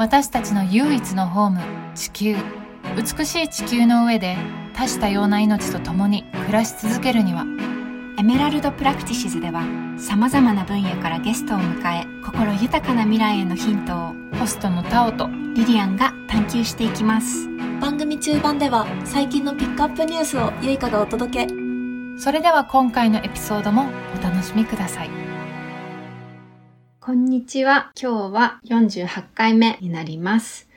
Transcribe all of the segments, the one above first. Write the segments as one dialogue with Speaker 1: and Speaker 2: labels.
Speaker 1: 私たちの唯一のホーム地球。美しい地球の上で多種多様な命と共に暮らし続けるには
Speaker 2: エメラルドプラクティシズでは様々な分野からゲストを迎え心豊かな未来へのヒントを
Speaker 1: ホストのタオと
Speaker 2: リリアンが探求していきます。
Speaker 3: 番組中盤では最近のピックアップニュースをゆいかがお届け。
Speaker 1: それでは今回のエピソードもお楽しみください
Speaker 2: こんにちは今日は48回目になります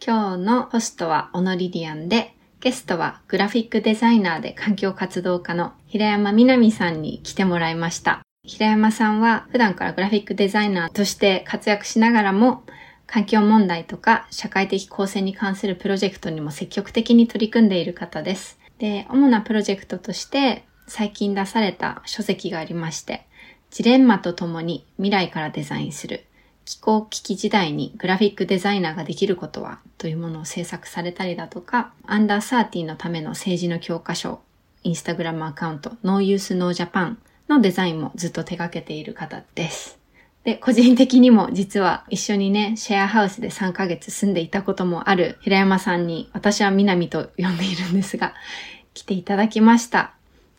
Speaker 2: 今日のホストはオノリリアンでゲストはグラフィックデザイナーで環境活動家の平山みなみさんに来てもらいました。平山さんは普段からグラフィックデザイナーとして活躍しながらも環境問題とか社会的構成に関するプロジェクトにも積極的に取り組んでいる方です。で、主なプロジェクトとして最近出された書籍がありまして、ジレンマと共に未来からデザインする気候危機時代にグラフィックデザイナーができることはというものを制作されたりだとか、アンダーサーティのための政治の教科書、インスタグラムアカウント、ノーユースノージャパンのデザインもずっと手掛けている方です。で、個人的にも実は一緒にね、シェアハウスで3ヶ月住んでいたこともある平山さんに、私は南と呼んでいるんですが、来ていただきました。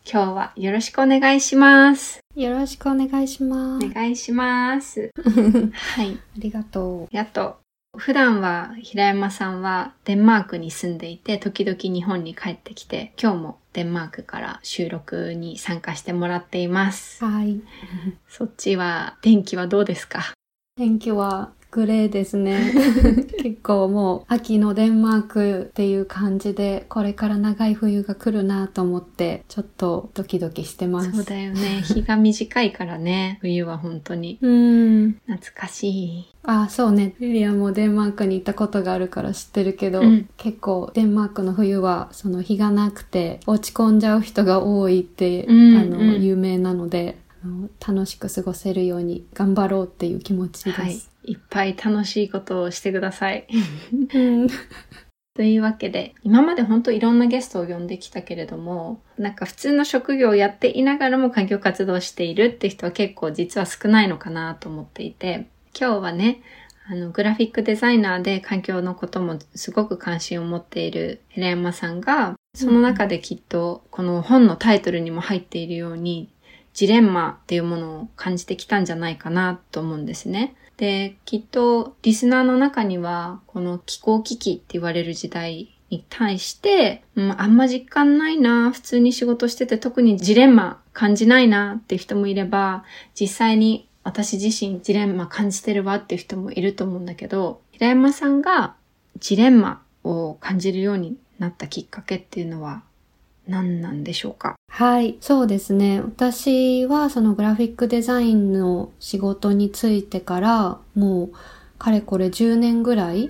Speaker 2: 今日はよろしくお願いします。
Speaker 4: よろしくお願いします。
Speaker 2: お願いします。
Speaker 4: はい。ありがと
Speaker 2: う。やっと。普段は平山さんはデンマークに住んでいて、時々日本に帰ってきて、今日もデンマークから収録に参加してもらっています。
Speaker 4: はい。
Speaker 2: そっちは、天気はどうですか？
Speaker 4: 天気はグレーですね。結構もう秋のデンマークっていう感じで、これから長い冬が来るなと思って、ちょっとドキドキしてます。
Speaker 2: そうだよね。日が短いからね、冬は本当に。
Speaker 4: うん。
Speaker 2: 懐かしい。
Speaker 4: あ、そうね。リリアもデンマークに行ったことがあるから知ってるけど、うん、結構デンマークの冬はその日がなくて落ち込んじゃう人が多いって、うんうん、あの、有名なので、楽しく過ごせるように頑張ろうっていう気持ちです。はい
Speaker 2: いっぱい楽しいことをしてください。というわけで、今まで本当いろんなゲストを呼んできたけれども、なんか普通の職業をやっていながらも環境活動をしているって人は結構実は少ないのかなと思っていて、今日はね、あの、グラフィックデザイナーで環境のこともすごく関心を持っている平山さんが、その中できっとこの本のタイトルにも入っているように、ジレンマっていうものを感じてきたんじゃないかなと思うんですね。で、きっとリスナーの中には、この気候危機って言われる時代に対して、うん、あんま実感ないな、普通に仕事してて特にジレンマ感じないなって人もいれば、実際に私自身ジレンマ感じてるわっていう人もいると思うんだけど、平山さんがジレンマを感じるようになったきっかけっていうのは何なんでしょうか？
Speaker 4: はい、そうですね。私はそのグラフィックデザインの仕事についてからもうかれこれ10年ぐらい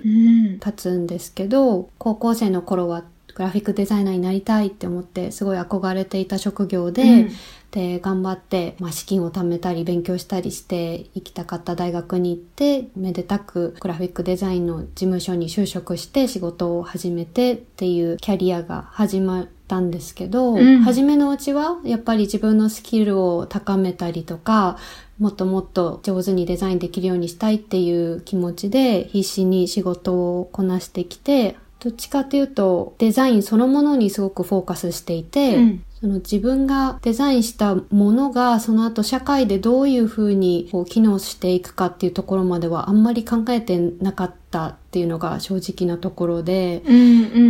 Speaker 4: 経つんですけど、うん、高校生の頃はグラフィックデザイナーになりたいって思ってすごい憧れていた職業で、うん、で頑張って、まあ、資金を貯めたり勉強したりして行きたかった大学に行ってめでたくグラフィックデザインの事務所に就職して仕事を始めてっていうキャリアが始まったんですけど、うん、初めのうちはやっぱり自分のスキルを高めたりとかもっともっと上手にデザインできるようにしたいっていう気持ちで必死に仕事をこなしてきてどっちかっていうとデザインそのものにすごくフォーカスしていて、うん、その自分がデザインしたものがその後社会でどういうふうにこう機能していくかっていうところまではあんまり考えてなかったっていうのが正直なところで、
Speaker 2: うんう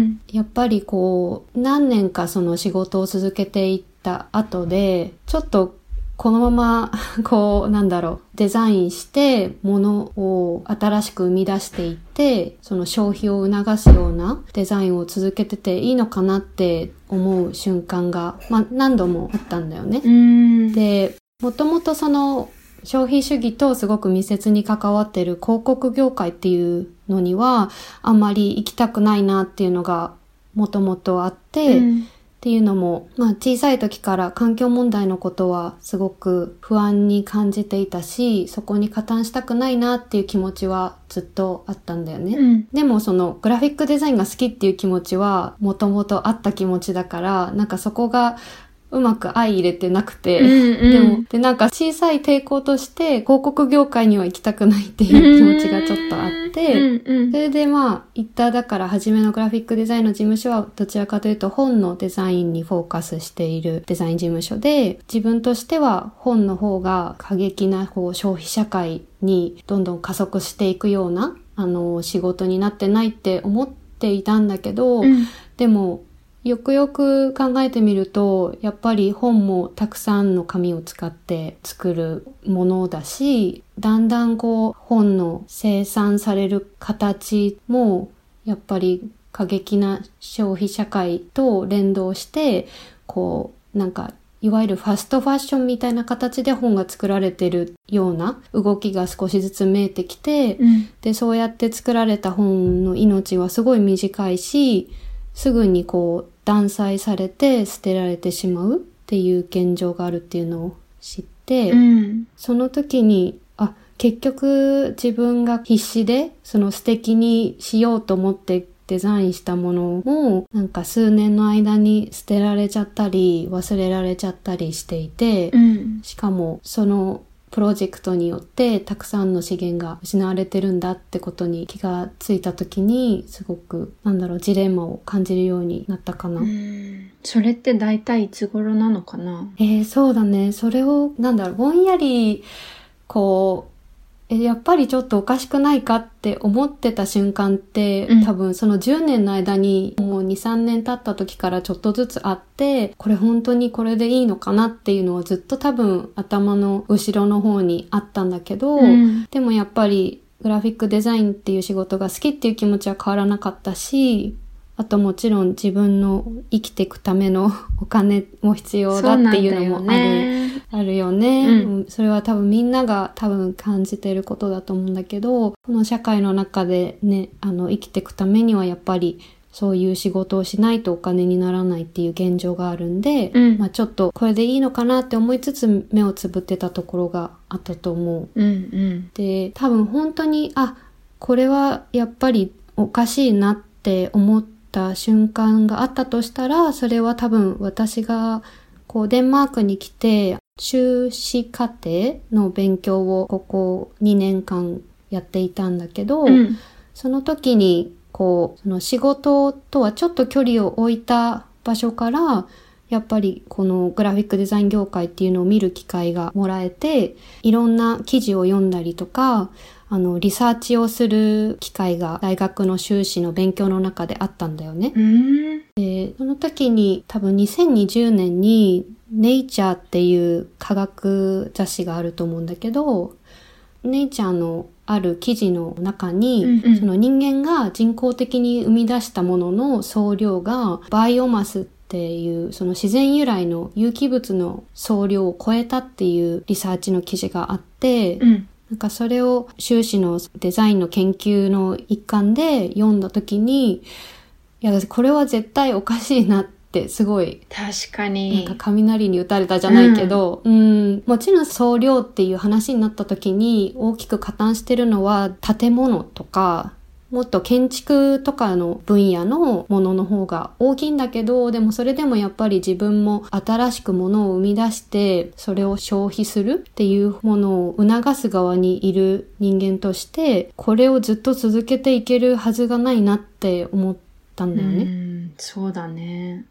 Speaker 2: ん、
Speaker 4: やっぱりこう何年かその仕事を続けていった後でちょっとこのまま、こう、なんだろう、デザインして、ものを新しく生み出していって、その消費を促すようなデザインを続けてていいのかなって思う瞬間が、まあ、何度もあったんだよね。で、もともとその、消費主義とすごく密接に関わってる広告業界っていうのには、あんまり行きたくないなっていうのがもともとあって、うんっていうのも、まあ小さい時から環境問題のことはすごく不安に感じていたし、そこに加担したくないなっていう気持ちはずっとあったんだよね。うん、でもそのグラフィックデザインが好きっていう気持ちはもともとあった気持ちだから、なんかそこがうまく相入れてなくて、
Speaker 2: うんうん。
Speaker 4: でも、で、なんか小さい抵抗として、広告業界には行きたくないっていう気持ちがちょっとあって、
Speaker 2: うんうん。
Speaker 4: それでまあ、行った、だから初めのグラフィックデザインの事務所は、どちらかというと本のデザインにフォーカスしているデザイン事務所で、自分としては本の方が過激なこう消費社会にどんどん加速していくような、あの、仕事になってないって思っていたんだけど、
Speaker 2: うん。
Speaker 4: でも、よくよく考えてみると、やっぱり本もたくさんの紙を使って作るものだし、だんだんこう本の生産される形も、やっぱり過激な消費社会と連動して、こう、なんか、いわゆるファストファッションみたいな形で本が作られてるような動きが少しずつ見えてきて、
Speaker 2: うん。
Speaker 4: で、そうやって作られた本の命はすごい短いし、すぐにこう断裁されて捨てられてしまうっていう現状があるっていうのを知って、
Speaker 2: うん
Speaker 4: その時に、あ、結局自分が必死でその素敵にしようと思ってデザインしたものもなんか数年の間に捨てられちゃったり忘れられちゃったりしていて、
Speaker 2: うん。
Speaker 4: しかもそのプロジェクトによってたくさんの資源が失われてるんだってことに気がついた時にすごくなんだろうジレンマを感じるようになったかな。
Speaker 2: うんそれって大体いつ頃なのかな？
Speaker 4: えー、そうだね。それを、なんだろう、ぼんやり、こう、えやっぱりちょっとおかしくないかって思ってた瞬間って、
Speaker 2: うん。
Speaker 4: 多分その10年の間にもう2、3年経った時からちょっとずつあって、これ本当にこれでいいのかなっていうのはずっと多分頭の後ろの方にあったんだけど、
Speaker 2: うん。
Speaker 4: でもやっぱりグラフィックデザインっていう仕事が好きっていう気持ちは変わらなかったし、あともちろん自分の生きていくための お金も必要だっていうのもある。
Speaker 2: ね。
Speaker 4: あるよね、
Speaker 2: うん
Speaker 4: うんそれは多分みんなが多分感じていることだと思うんだけど、この社会の中でね、あの生きていくためにはやっぱりそういう仕事をしないとお金にならないっていう現状があるんで、
Speaker 2: うん
Speaker 4: まあちょっとこれでいいのかなって思いつつ目をつぶってたところがあったと思う。
Speaker 2: うんうん。
Speaker 4: で、多分本当に、あ、これはやっぱりおかしいなって思った瞬間があったとしたら、それは多分私がこうデンマークに来て、修士課程の勉強をここ2年間やっていたんだけど、
Speaker 2: うん。
Speaker 4: その時に、こう、その仕事とはちょっと距離を置いた場所から、やっぱりこのグラフィックデザイン業界っていうのを見る機会がもらえて、いろんな記事を読んだりとか、あの、リサーチをする機会が大学の修士の勉強の中であったんだよね。
Speaker 2: うん。
Speaker 4: で、その時に多分2020年にネイチャーっていう科学雑誌があると思うんだけど、ネイチャーのある記事の中に、
Speaker 2: うんうん
Speaker 4: その人間が人工的に生み出したものの総量がバイオマスっていうその自然由来の有機物の総量を超えたっていうリサーチの記事があって、
Speaker 2: うん。
Speaker 4: なんかそれを修士のデザインの研究の一環で読んだ時に、いや、これは絶対おかしいなってすごい、
Speaker 2: 確か
Speaker 4: なん
Speaker 2: に
Speaker 4: か。雷に打たれたじゃないけど、うん、もちろん総量っていう話になった時に大きく加担してるのは建物とか、もっと建築とかの分野のものの方が大きいんだけど、でもそれでもやっぱり自分も新しくものを生み出して、それを消費するっていうものを促す側にいる人間として、これをずっと続けていけるはずがないなって思ったんだよね。
Speaker 2: うん、そうだね。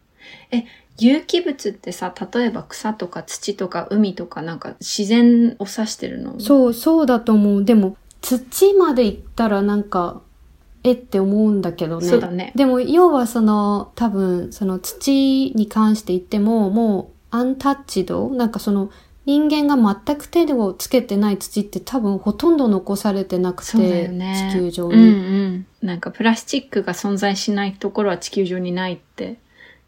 Speaker 2: え、有機物ってさ、例えば草とか土とか海とかなんか自然を指してるの？
Speaker 4: そう、そうだと思う。でも、土まで行ったらなんか、えって思うんだけどね。
Speaker 2: そうだね
Speaker 4: でも、要はその、多分、その土に関して言っても、もう、アンタッチドなんかその、人間が全く手をつけてない土って多分ほとんど残されてなくて、
Speaker 2: よね。
Speaker 4: 地球上に。
Speaker 2: うんうん。なんかプラスチックが存在しないところは地球上にないって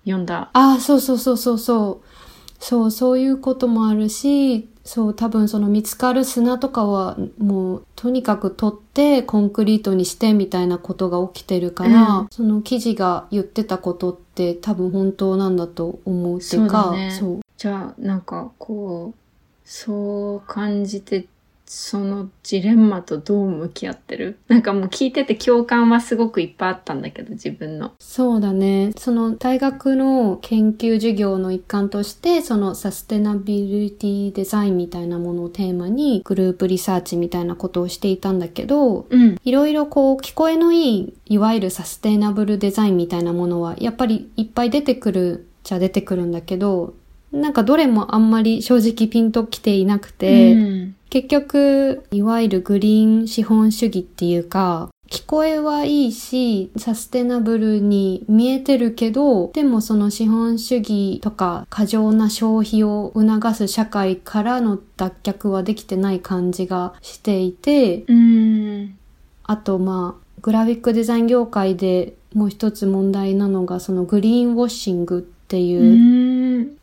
Speaker 2: 読んだ。
Speaker 4: ああ、そうそうそうそうそう。そう、そういうこともあるし、そう、多分その見つかる砂とかはもうとにかく取ってコンクリートにしてみたいなことが起きてるから、
Speaker 2: うん。
Speaker 4: その記事が言ってたことって多分本当なんだと思うっていうか、
Speaker 2: そうだね。
Speaker 4: そう。
Speaker 2: じゃあ、なんかこう、そう感じてそのジレンマとどう向き合ってる？なんかもう聞いてて共感はすごくいっぱいあったんだけど、自分の。
Speaker 4: そうだね。その大学の研究授業の一環として、そのサステナビリティデザインみたいなものをテーマにグループリサーチみたいなことをしていたんだけど、
Speaker 2: うん。
Speaker 4: いろいろこう聞こえのいい、いわゆるサステナブルデザインみたいなものはやっぱりいっぱい出てくるじゃ出てくるんだけど、なんかどれもあんまり正直ピンときていなくて、
Speaker 2: うん
Speaker 4: 結局、いわゆるグリーン資本主義っていうか、聞こえはいいし、サステナブルに見えてるけど、でもその資本主義とか過剰な消費を促す社会からの脱却はできてない感じがしていて、
Speaker 2: うん。
Speaker 4: あとまあ、グラフィックデザイン業界でもう一つ問題なのが、そのグリーンウォッシングっていう、
Speaker 2: うん。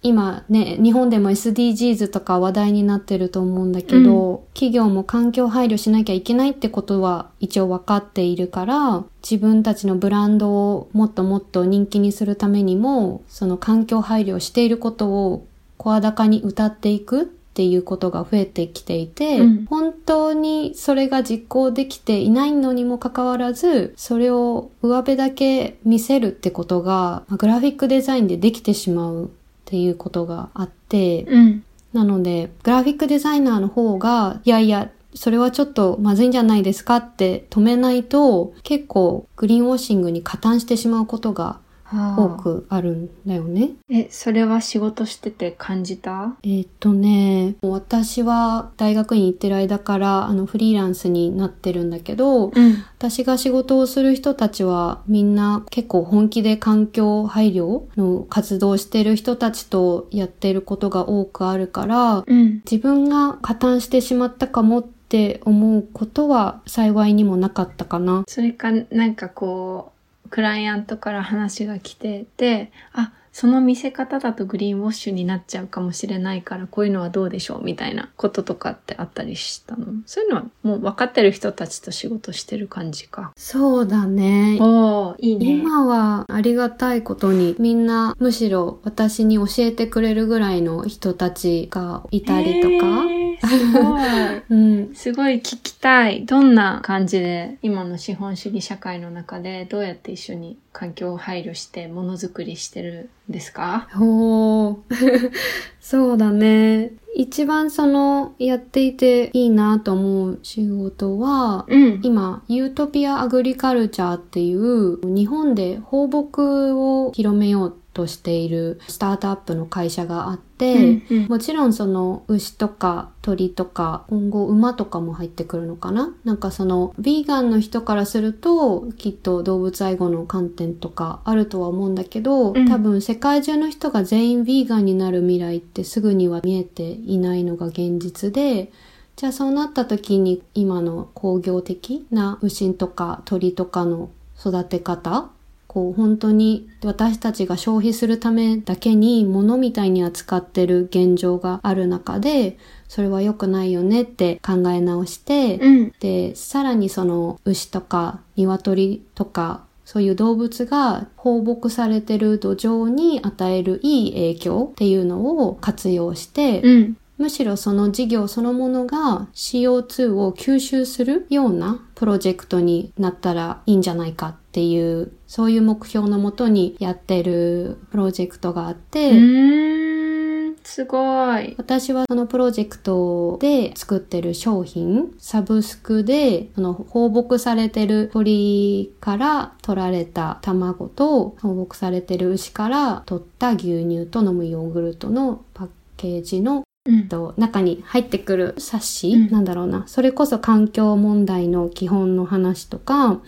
Speaker 4: 今ね、日本でも SDGs とか話題になってると思うんだけど、企業も環境配慮しなきゃいけないってことは一応分かっているから、自分たちのブランドをもっともっと人気にするためにも、その環境配慮をしていることを声高に歌っていくっていうことが増えてきていて、
Speaker 2: うん。
Speaker 4: 本当にそれが実行できていないのにもかかわらず、それを上辺だけ見せるってことが、まあグラフィックデザインでできてしまうっていうことがあって、
Speaker 2: うん。
Speaker 4: なので、グラフィックデザイナーの方が、いやいや、それはちょっとまずいんじゃないですかって止めないと、結構グリーンウォッシングに加担してしまうことが多くあるんだよね。
Speaker 2: え、それは仕事してて感じた？
Speaker 4: えーっとね、私は大学院行ってる間からあのフリーランスになってるんだけど、
Speaker 2: うん。
Speaker 4: 私が仕事をする人たちはみんな結構本気で環境配慮の活動をしてる人たちとやってることが多くあるから、
Speaker 2: うん。
Speaker 4: 自分が加担してしまったかもって思うことは幸いにもなかったかな。
Speaker 2: それか、なんかこう、クライアントから話が来てて、あ、その見せ方だとグリーンウォッシュになっちゃうかもしれないから、こういうのはどうでしょうみたいなこととかってあったりしたの？そういうのはもう分かってる人たちと仕事してる感じか。
Speaker 4: そうだね。
Speaker 2: おー、いいね。
Speaker 4: 今はありがたいことにみんなむしろ私に教えてくれるぐらいの人たちがいたりとか。
Speaker 2: えーすごい。
Speaker 4: うん。
Speaker 2: すごい聞きたい。どんな感じで今の資本主義社会の中でどうやって一緒に環境を配慮してものづくりしてるんですか？
Speaker 4: ほー。そうだね。一番そのやっていていいなと思う仕事は、
Speaker 2: うん。
Speaker 4: 今、ユートピアアグリカルチャーっていう日本で放牧を広めようとしているスタートアップの会社があって、
Speaker 2: うんうん。
Speaker 4: もちろんその牛とか鳥とか今後馬とかも入ってくるのかな？なんかそのヴィーガンの人からするときっと動物愛護の観点とかあるとは思うんだけど、
Speaker 2: うん。
Speaker 4: 多分世界中の人が全員ヴィーガンになる未来ってすぐには見えていないのが現実でじゃあそうなった時に今の工業的な牛とか鳥とかの育て方こう本当に私たちが消費するためだけに物みたいに扱ってる現状がある中でそれは良くないよねって考え直して、
Speaker 2: うん。
Speaker 4: でさらにその牛とか鶏とかそういう動物が放牧されてる土壌に与えるいい影響っていうのを活用して、
Speaker 2: うん。
Speaker 4: むしろその事業そのものが CO2 を吸収するようなプロジェクトになったらいいんじゃないかっていう、そういう目標のもとにやってるプロジェクトがあって、
Speaker 2: うーん。すごい。
Speaker 4: 私はそのプロジェクトで作ってる商品、サブスクで、その放牧されてる鳥から取られた卵と、放牧されてる牛から取った牛乳と飲むヨーグルトのパッケージの
Speaker 2: うん。
Speaker 4: と中に入ってくる冊子、
Speaker 2: うん
Speaker 4: なんだろうなそれこそ環境問題の基本の話とか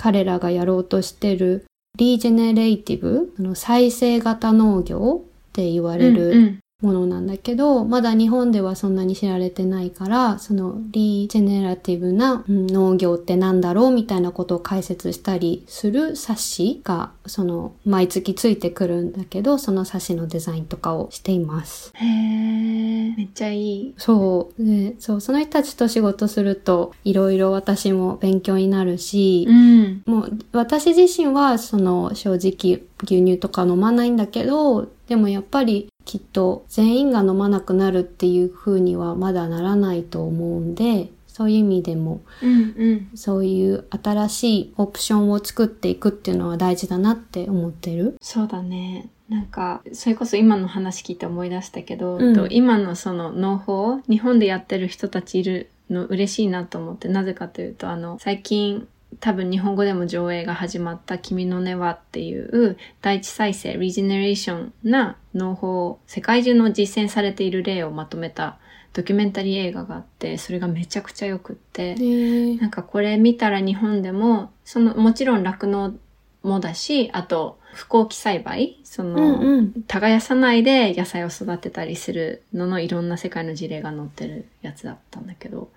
Speaker 4: 彼らがやろうとしてるリージェネレイティブ再生型農業って言われる、ものなんだけど、まだ日本ではそんなに知られてないから、そのリージェネラティブなうん農業ってなんだろうみたいなことを解説したりする冊子が、その毎月ついてくるんだけど、その冊子のデザインとかをしています。
Speaker 2: へー。めっちゃいい。
Speaker 4: そう。で、そう、その人たちと仕事すると、いろいろ私も勉強になるし、
Speaker 2: ん。
Speaker 4: もう私自身はその正直牛乳とか飲まないんだけど、でもやっぱりきっと全員が飲まなくなるっていう風にはまだならないと思うんで、そういう意味でも、
Speaker 2: うんうん、
Speaker 4: そういう新しいオプションを作っていくっていうのは大事だなって思ってる？
Speaker 2: そうだね。なんか、それこそ今の話聞いて思い出したけど、
Speaker 4: うん
Speaker 2: と今のその農法、日本でやってる人たちいるの嬉しいなと思って、なぜかというと、あの、最近、多分日本語でも上映が始まった君の根はっていう第一再生、リジェネレーションな農法を世界中の実践されている例をまとめたドキュメンタリー映画があって、それがめちゃくちゃ良くって、
Speaker 4: ね
Speaker 2: なんかこれ見たら日本でも、その、もちろん酪農もだし、あと、不耕起栽培その、
Speaker 4: うんうん。
Speaker 2: 耕さないで野菜を育てたりするののいろんな世界の事例が載ってるやつだったんだけど、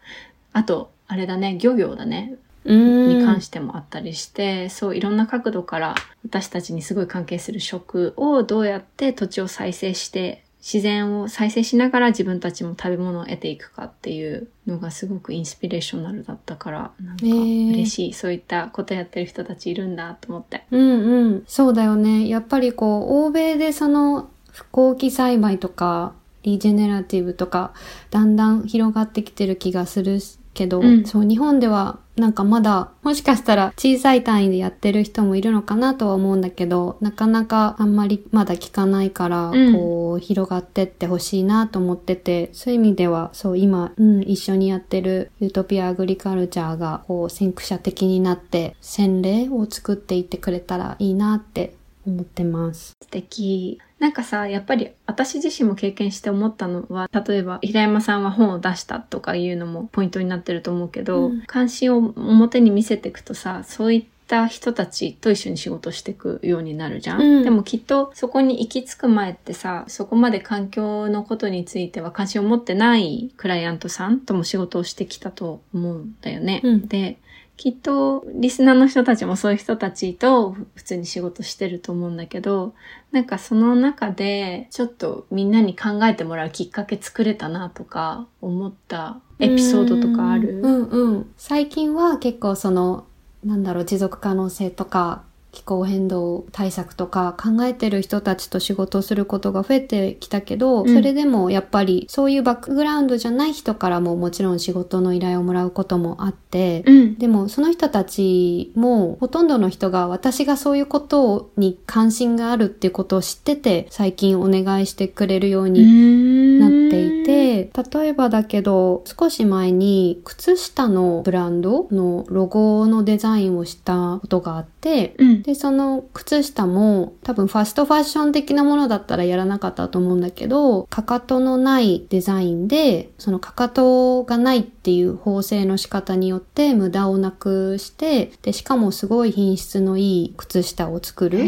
Speaker 2: あと、あれだね、漁業だね、
Speaker 4: うん。
Speaker 2: に関してもあったりして、そういろんな角度から私たちにすごい関係する食をどうやって土地を再生して、自然を再生しながら自分たちも食べ物を得ていくかっていうのがすごくインスピレーショナルだったから、なんか嬉しい。そういったことやってる人たちいるんだと思って。
Speaker 4: うんうん。そうだよね。やっぱりこう、欧米でその、不耕起栽培とか、リジェネラティブとか、だんだん広がってきてる気がするけど、
Speaker 2: うん
Speaker 4: そう、日本ではなんかまだ、もしかしたら小さい単位でやってる人もいるのかなとは思うんだけど、なかなかあんまりまだ聞かないから、
Speaker 2: うん
Speaker 4: こう、広がってってほしいなと思ってて、そういう意味では、そう、今、うん、一緒にやってるユートピアアグリカルチャーが、こう、先駆者的になって、洗礼を作っていってくれたらいいなって思ってます。
Speaker 2: 素敵。なんかさ、やっぱり私自身も経験して思ったのは、例えば平山さんは本を出したとかいうのもポイントになってると思うけど、
Speaker 4: うん。
Speaker 2: 関心を表に見せていくとさ、そういった人たちと一緒に仕事していくようになるじゃん、
Speaker 4: うん。
Speaker 2: でもきっとそこに行き着く前ってさ、そこまで環境のことについては関心を持ってないクライアントさんとも仕事をしてきたと思うんだよね。
Speaker 4: うん。
Speaker 2: で、きっとリスナーの人たちもそういう人たちと普通に仕事してると思うんだけど、なんかその中でちょっとみんなに考えてもらうきっかけ作れたなとか思ったエピソードとかある？
Speaker 4: うんうん。最近は結構その、なんだろう、持続可能性とか、気候変動対策とか考えてる人たちと仕事をすることが増えてきたけど、
Speaker 2: うん
Speaker 4: それでもやっぱりそういうバックグラウンドじゃない人からももちろん仕事の依頼をもらうこともあって、
Speaker 2: うん。
Speaker 4: でもその人たちもほとんどの人が私がそういうことに関心があるっていうことを知ってて最近お願いしてくれるようになっていて、例えばだけど、少し前に靴下のブランドのロゴのデザインをしたことがあって、
Speaker 2: うん。
Speaker 4: で、その靴下も多分ファストファッション的なものだったらやらなかったと思うんだけど、かかとのないデザインで、そのかかとがないっていう縫製の仕方によって無駄をなくして、で、しかもすごい品質のいい靴下を作る。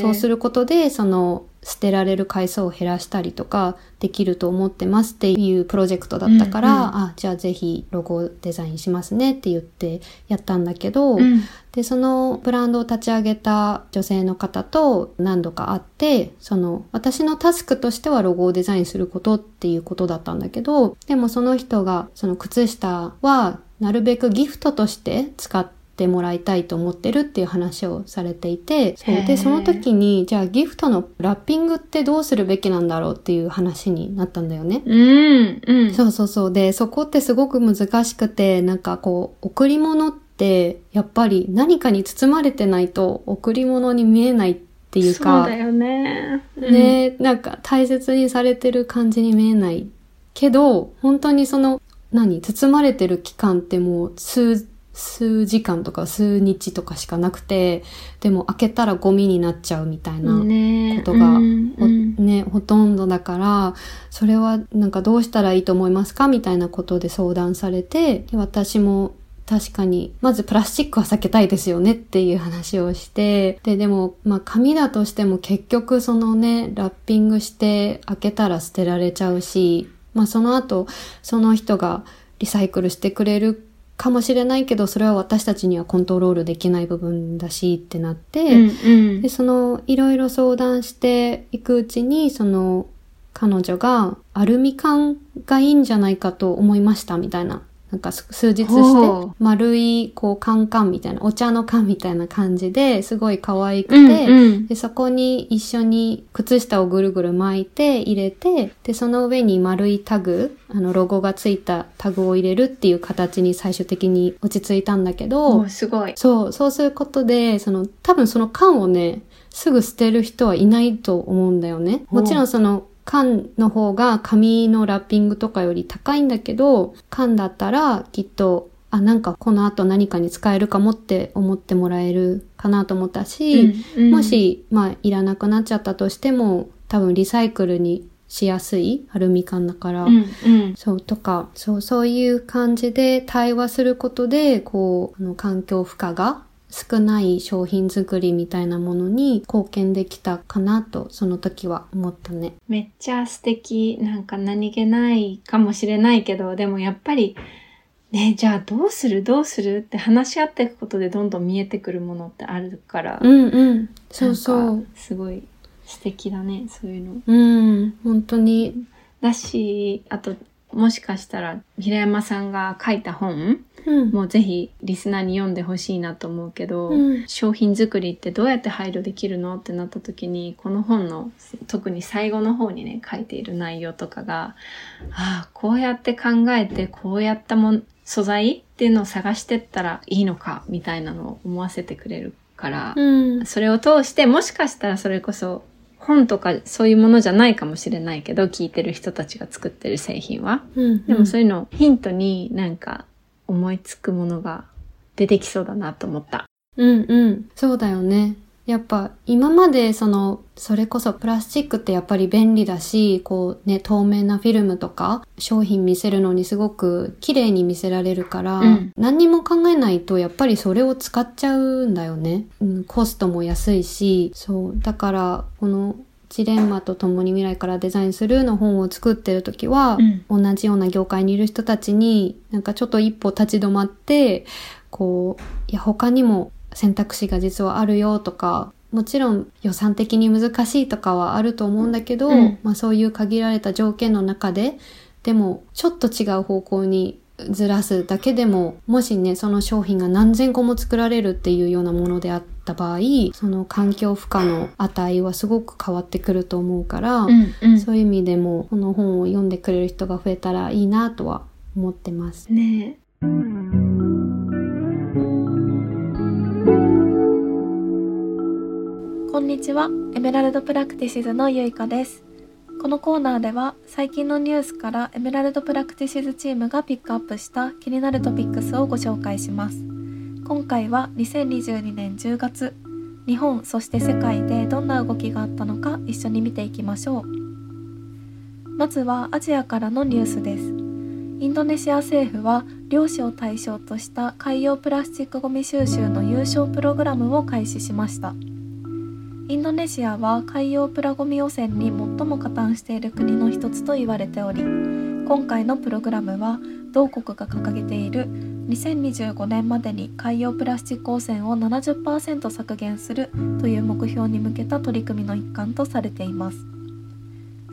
Speaker 4: そうす
Speaker 2: る。
Speaker 4: ることで、その、捨てられる回数を減らしたりとかできると思ってますっていうプロジェクトだったから、
Speaker 2: うんうん
Speaker 4: あ、じゃあぜひロゴデザインしますねって言ってやったんだけど、
Speaker 2: うん。
Speaker 4: で、そのブランドを立ち上げた女性の方と何度か会って、その私のタスクとしてはロゴをデザインすることっていうことだったんだけど、でもその人がその靴下はなるべくギフトとして使ってもらいたいと思ってるっていう話をされていて、そで、その時に、じゃあギフトのラッピングってどうするべきなんだろうっていう話になったんだよね。
Speaker 2: うん。うん。
Speaker 4: そうそうそう。で、そこってすごく難しくて、なんかこう、贈り物って、やっぱり何かに包まれてないと贈り物に見えないっていう
Speaker 2: そう
Speaker 4: か、
Speaker 2: だよね。うん。
Speaker 4: ね、なんか大切にされてる感じに見えない。けど、本当にその、何、包まれてる期間ってもう数、数時間とか数日とかしかなくて、でも開けたらゴミになっちゃうみたいな。
Speaker 2: ね
Speaker 4: ことが
Speaker 2: うん
Speaker 4: ほ
Speaker 2: うん
Speaker 4: ね、ほとんどだから、それはなんかどうしたらいいと思いますかみたいなことで相談されて、で私も確かに、まずプラスチックは避けたいですよねっていう話をして、で、でも、まあ紙だとしても結局そのね、ラッピングして開けたら捨てられちゃうし、まあその後、その人がリサイクルしてくれるかもしれないけど、それは私たちにはコントロールできない部分だしってなって、
Speaker 2: うんうん
Speaker 4: で、その、いろいろ相談していくうちに、その、彼女が、アルミ缶がいいんじゃないかと思いました、みたいな。なんか数日して丸いこうカンカンみたいなお茶の缶みたいな感じですごい可愛くて、うんうん、でそこに一緒に靴下をぐるぐる巻いて入れてでその上に丸いタグあのロゴがついたタグを入れるっていう形に最終的に落ち着いたんだけど
Speaker 2: すごい。
Speaker 4: そうそうすることでその多分その缶をねすぐ捨てる人はいないと思うんだよね。もちろんその缶の方が紙のラッピングとかより高いんだけど、缶だったらきっと、あ、なんかこの後何かに使えるかもって思ってもらえるかなと思ったし、うんうん、もし、まあ、いらなくなっちゃったとしても、多分リサイクルにしやすいアルミ缶だから、うんうん、そうとか、そう、そういう感じで対話することで、こう、あの環境負荷が少ない商品作りみたいなものに貢献できたかなとその時は思ったね。
Speaker 2: めっちゃ素敵。なんか何気ないかもしれないけど、でもやっぱりね、じゃあどうする？どうする？って話し合っていくことでどんどん見えてくるものってあるから。
Speaker 4: うんうん。そうそう。
Speaker 2: すごい素敵だね、そういうの。
Speaker 4: うん、本当に。
Speaker 2: だし、あともしかしたら平山さんが書いた本、うん、もうぜひリスナーに読んでほしいなと思うけど、うん、商品作りってどうやって配慮できるのってなった時にこの本の特に最後の方にね書いている内容とかがああこうやって考えてこうやったもん素材っていうのを探してったらいいのかみたいなのを思わせてくれるから、うん、それを通してもしかしたらそれこそ本とかそういうものじゃないかもしれないけど、聞いてる人たちが作ってる製品は。うんうん、でもそういうのヒントになんか思いつくものが出てきそうだなと思った。
Speaker 4: うんうん。そうだよね。やっぱ今までその、それこそプラスチックってやっぱり便利だし、こうね、透明なフィルムとか商品見せるのにすごく綺麗に見せられるから、うん、何にも考えないとやっぱりそれを使っちゃうんだよね。うん、コストも安いし、そう。だからこのジレンマと共に未来からデザインするの本を作ってる時は、うん、同じような業界にいる人たちになんかちょっと一歩立ち止まって、こう、いや他にも選択肢が実はあるよとか、もちろん予算的に難しいとかはあると思うんだけど、うん、まあそういう限られた条件の中で、でもちょっと違う方向にずらすだけでも、もしね、その商品が何千個も作られるっていうようなものであった場合、その環境負荷の値はすごく変わってくると思うから、うんうん、そういう意味でも、この本を読んでくれる人が増えたらいいなとは思ってます。
Speaker 2: ね
Speaker 3: こんにちは。エメラルドプラクティシズのゆいかです。このコーナーでは最近のニュースからエメラルドプラクティシズチームがピックアップした気になるトピックスをご紹介します。今回は2022年10月、日本そして世界でどんな動きがあったのか一緒に見ていきましょう。まずはアジアからのニュースです。インドネシア政府は漁師を対象とした海洋プラスチックごみ収集の優勝プログラムを開始しました。インドネシアは海洋プラゴミ汚染に最も加担している国の一つと言われており今回のプログラムは同国が掲げている2025年までに海洋プラスチック汚染を70%削減するという目標に向けた取り組みの一環とされています。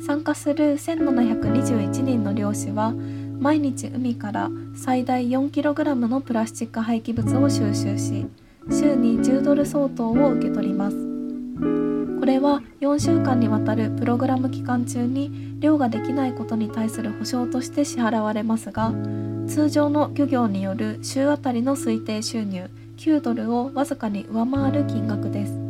Speaker 3: 参加する1721人の漁師は毎日海から最大 4kg のプラスチック廃棄物を収集し週に10ドル相当を受け取ります。これは4週間にわたるプログラム期間中に漁ができないことに対する保証として支払われますが通常の漁業による週あたりの推定収入9ドルをわずかに上回る金額です。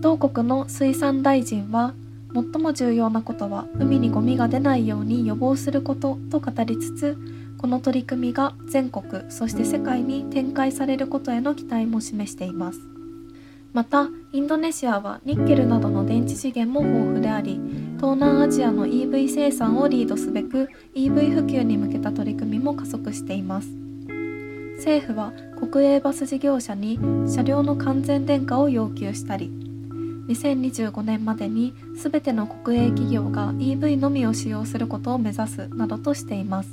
Speaker 3: 同国の水産大臣は最も重要なことは海にゴミが出ないように予防することと語りつつこの取り組みが全国そして世界に展開されることへの期待も示しています。またインドネシアはニッケルなどの電池資源も豊富であり東南アジアの EV 生産をリードすべく EV 普及に向けた取り組みも加速しています。政府は国営バス事業者に車両の完全電化を要求したり2025年までに全ての国営企業が EV のみを使用することを目指すなどとしています。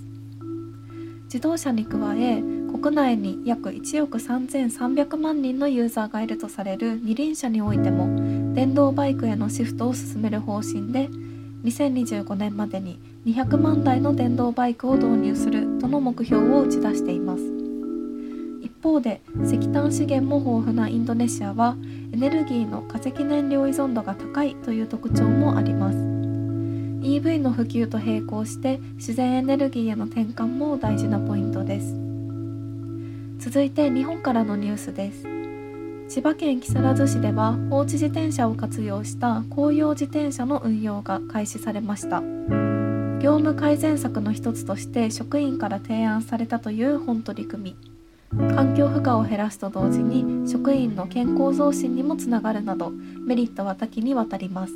Speaker 3: 自動車に加え国内に約1億3300万人のユーザーがいるとされる二輪車においても電動バイクへのシフトを進める方針で2025年までに200万台の電動バイクを導入するとの目標を打ち出しています。一方で石炭資源も豊富なインドネシアはエネルギーの化石燃料依存度が高いという特徴もあります。EV の普及と並行して自然エネルギーへの転換も大事なポイントです。続いて日本からのニュースです。千葉県木更津市では放置自転車を活用した公用自転車の運用が開始されました。業務改善策の一つとして職員から提案されたという本取り組み。環境負荷を減らすと同時に職員の健康増進にもつながるなどメリットは多岐にわたります。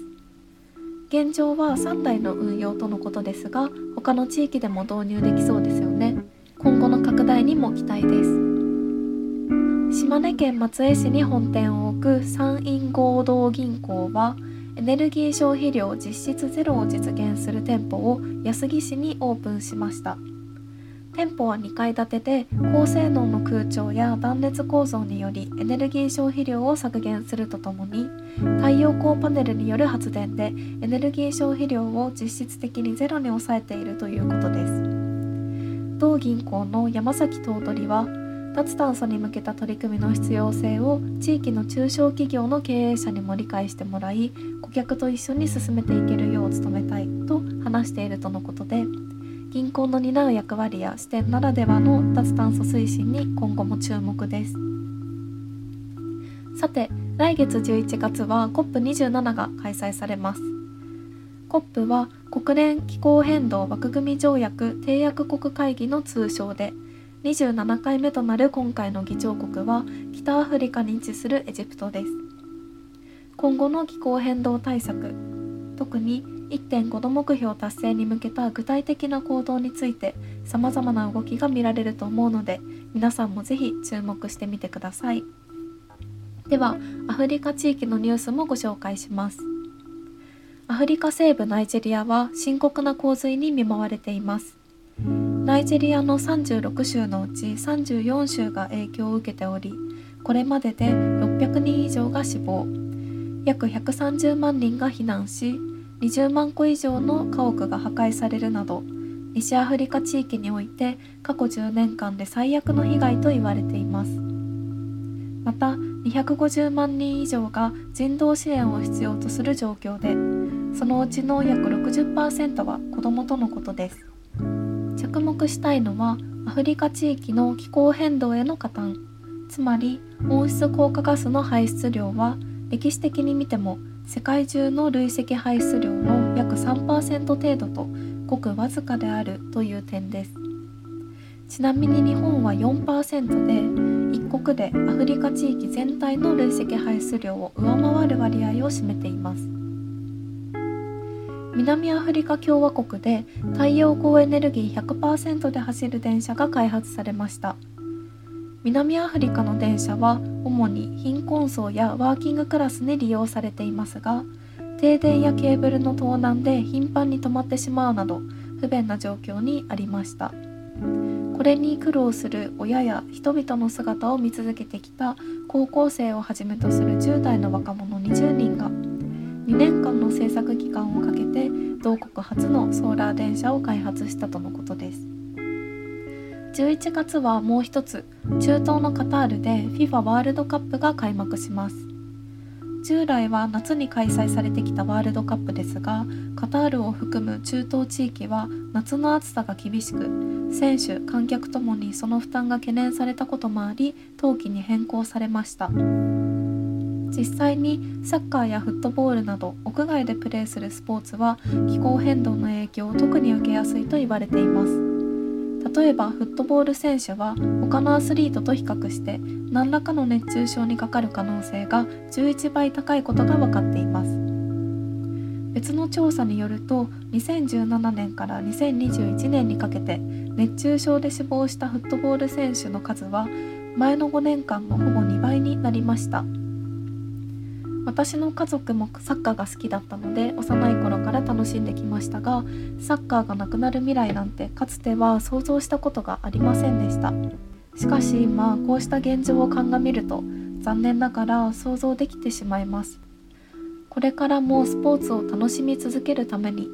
Speaker 3: 現状は3台の運用とのことですが他の地域でも導入できそうですよね。今後の拡大にも期待です。島根県松江市に本店を置く山陰合同銀行はエネルギー消費量実質ゼロを実現する店舗を安来市にオープンしました。店舗は2階建てで高性能の空調や断熱構造によりエネルギー消費量を削減するとともに太陽光パネルによる発電でエネルギー消費量を実質的にゼロに抑えているということです。同銀行の山崎頭取は脱炭素に向けた取り組みの必要性を地域の中小企業の経営者にも理解してもらい顧客と一緒に進めていけるよう努めたいと話しているとのことで銀行の担う役割や視点ならではの脱炭素推進に今後も注目です。さて来月11月は COP27 が開催されます。COP は国連気候変動枠組条約締約国会議の通称で27回目となる今回の議長国は北アフリカに位置するエジプトです。今後の気候変動対策特に1.5度目標達成に向けた具体的な行動について様々な動きが見られると思うので皆さんもぜひ注目してみてください。ではアフリカ地域のニュースもご紹介します。アフリカ西部ナイジェリアは深刻な洪水に見舞われています。ナイジェリアの36州のうち34州が影響を受けておりこれまでで600人以上が死亡。約130万人が避難し20万個以上の家屋が破壊されるなど西アフリカ地域において過去10年間で最悪の被害と言われています。また250万人以上が人道支援を必要とする状況でそのうちの約60%は子どもとのことです。着目したいのはアフリカ地域の気候変動への加担。つまり温室効果ガスの排出量は歴史的に見ても世界中の累積排出量の約3%程度とごくわずかであるという点です。ちなみに日本は4%で一国でアフリカ地域全体の累積排出量を上回る割合を占めています。南アフリカ共和国で太陽光エネルギー100%で走る電車が開発されました。南アフリカの電車は主に貧困層やワーキングクラスに利用されていますが停電やケーブルの盗難で頻繁に止まってしまうなど不便な状況にありました。これに苦労する親や人々の姿を見続けてきた高校生をはじめとする10代の若者20人が2年間の制作期間をかけて同国初のソーラー電車を開発したとのことです。11月はもう一つ中東のカタールで FIFA ワールドカップが開幕します。従来は夏に開催されてきたワールドカップですがカタールを含む中東地域は夏の暑さが厳しく選手観客ともにその負担が懸念されたこともあり冬季に変更されました。実際にサッカーやフットボールなど屋外でプレーするスポーツは気候変動の影響を特に受けやすいと言われています。例えばフットボール選手は他のアスリートと比較して何らかの熱中症にかかる可能性が11倍高いことが分かっています。別の調査によると2017年から2021年にかけて熱中症で死亡したフットボール選手の数は前の5年間のほぼ2倍になりました。私の家族もサッカーが好きだったので幼い頃から楽しんできましたがサッカーがなくなる未来なんてかつては想像したことがありませんでした。しかし今こうした現状を鑑みると残念ながら想像できてしまいます。これからもスポーツを楽しみ続けるために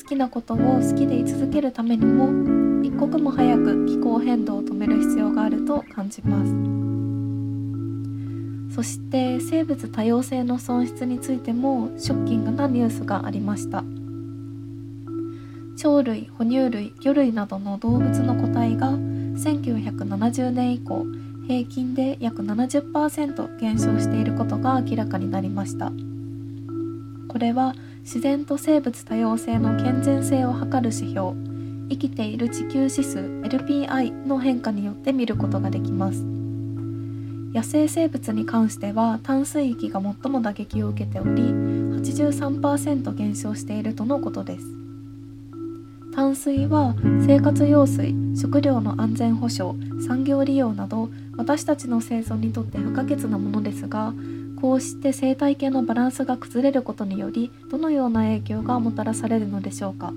Speaker 3: 好きなことを好きでい続けるためにも一刻も早く気候変動を止める必要があると感じます。そして生物多様性の損失についてもショッキングなニュースがありました。鳥類哺乳類魚類などの動物の個体が1970年以降平均で約70%減少していることが明らかになりました。これは自然と生物多様性の健全性を測る指標生きている地球指数 LPI の変化によって見ることができます。野生生物に関しては淡水域が最も打撃を受けており83%減少しているとのことです。淡水は生活用水食料の安全保障産業利用など私たちの生存にとって不可欠なものですがこうして生態系のバランスが崩れることによりどのような影響がもたらされるのでしょうか。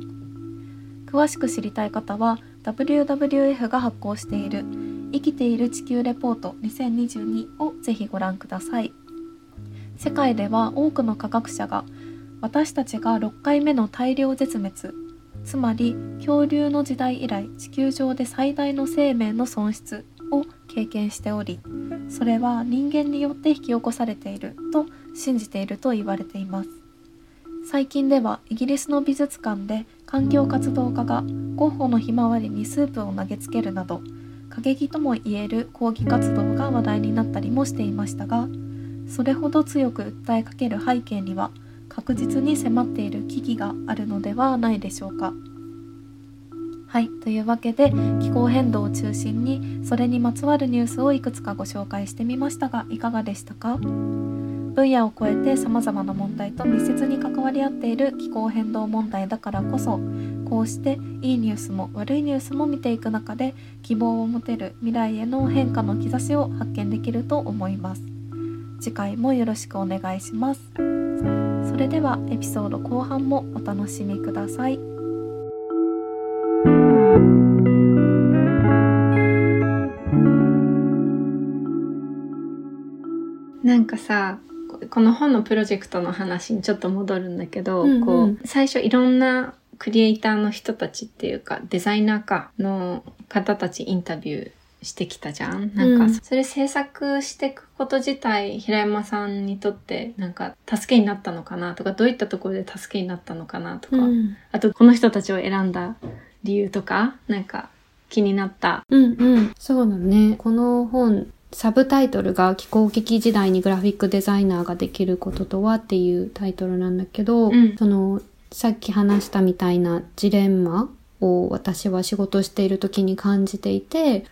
Speaker 3: 詳しく知りたい方は WWF が発行している「生きている地球レポート2022」をぜひご覧ください。世界では多くの科学者が私たちが6回目の大量絶滅つまり恐竜の時代以来地球上で最大の生命の損失を経験しておりそれは人間によって引き起こされていると信じていると言われています。最近ではイギリスの美術館で環境活動家がゴッホのひまわりにスープを投げつけるなど過激ともいえる抗議活動が話題になったりもしていましたがそれほど強く訴えかける背景には確実に迫っている危機があるのではないでしょうか。はい、というわけで気候変動を中心にそれにまつわるニュースをいくつかご紹介してみましたがいかがでしたか？分野を超えて様々な問題と密接に関わり合っている気候変動問題だからこそこうしていいニュースも悪いニュースも見ていく中で希望を持てる未来への変化の兆しを発見できると思います。次回もよろしくお願いします。それではエピソード後半もお楽しみください。
Speaker 2: なんかさこの本のプロジェクトの話にちょっと戻るんだけど、
Speaker 4: うんうん。
Speaker 2: こう最初いろんなクリエイターの人たちっていうかデザイナーかの方たちインタビューしてきたじゃん。なんか、
Speaker 4: うん。
Speaker 2: それ制作していくこと自体平山さんにとってなんか助けになったのかなとかどういったところで助けになったのかなとか、
Speaker 4: うん。
Speaker 2: あとこの人たちを選んだ理由とかなんか気になった。
Speaker 4: うんうん。そうだね。この本、サブタイトルが気候危機時代にグラフィックデザイナーができることとはっていうタイトルなんだけど、
Speaker 2: うん。
Speaker 4: その、さっき話したみたいなジレンマを私は仕事している時に感じていて、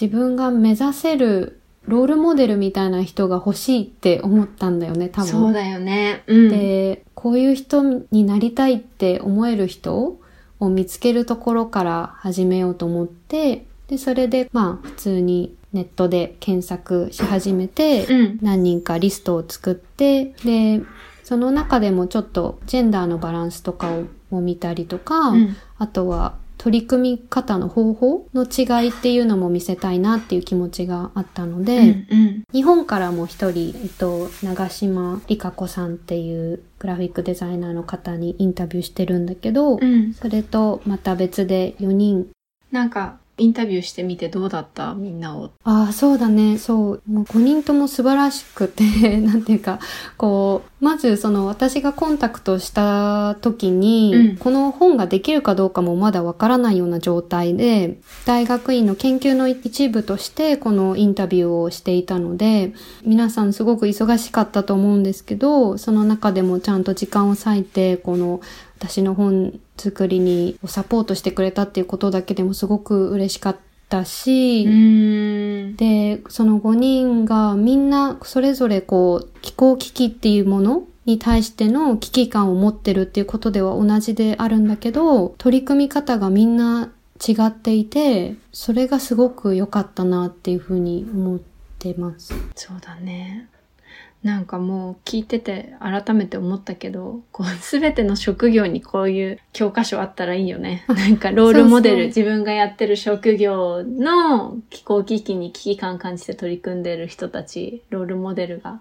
Speaker 4: 自分が目指せるロールモデルみたいな人が欲しいって思ったんだよね、多分。
Speaker 2: そうだよね。うん。
Speaker 4: で、こういう人になりたいって思える人を見つけるところから始めようと思って、で、それで、まあ、普通にネットで検索し始めて、
Speaker 2: うん。
Speaker 4: 何人かリストを作って、で、その中でもちょっとジェンダーのバランスとかをも見たりとか、
Speaker 2: うん。
Speaker 4: あとは取り組み方の方法の違いっていうのも見せたいなっていう気持ちがあったので、
Speaker 2: うんうん。
Speaker 4: 日本からも一人、えっと、長島理香子さんっていうグラフィックデザイナーの方にインタビューしてるんだけど、
Speaker 2: うん。
Speaker 4: それとまた別で4人。
Speaker 2: なんかインタビューしてみてどうだった？みんなを。
Speaker 4: ああ、そうだね。そう。もう5人とも素晴らしくて、なんていうか、こう、まずその私がコンタクトした時に、
Speaker 2: うん
Speaker 4: この本ができるかどうかもまだわからないような状態で、大学院の研究の一部としてこのインタビューをしていたので、皆さんすごく忙しかったと思うんですけど、その中でもちゃんと時間を割いて、この私の本作りにサポートしてくれたっていうことだけでもすごく嬉しかったし、
Speaker 2: ん。
Speaker 4: で、その5人がみんなそれぞれこう気候危機っていうものに対しての危機感を持ってるっていうことでは同じであるんだけど、取り組み方がみんな違っていて、それがすごく良かったなっていうふうに思ってます。
Speaker 2: そうだね。なんかもう聞いてて改めて思ったけど、こうすべての職業にこういう教科書あったらいいよね。なんかロールモデル、
Speaker 4: そうそう
Speaker 2: 自分がやってる職業の気候危機に危機感感じて取り組んでる人たち、ロールモデルが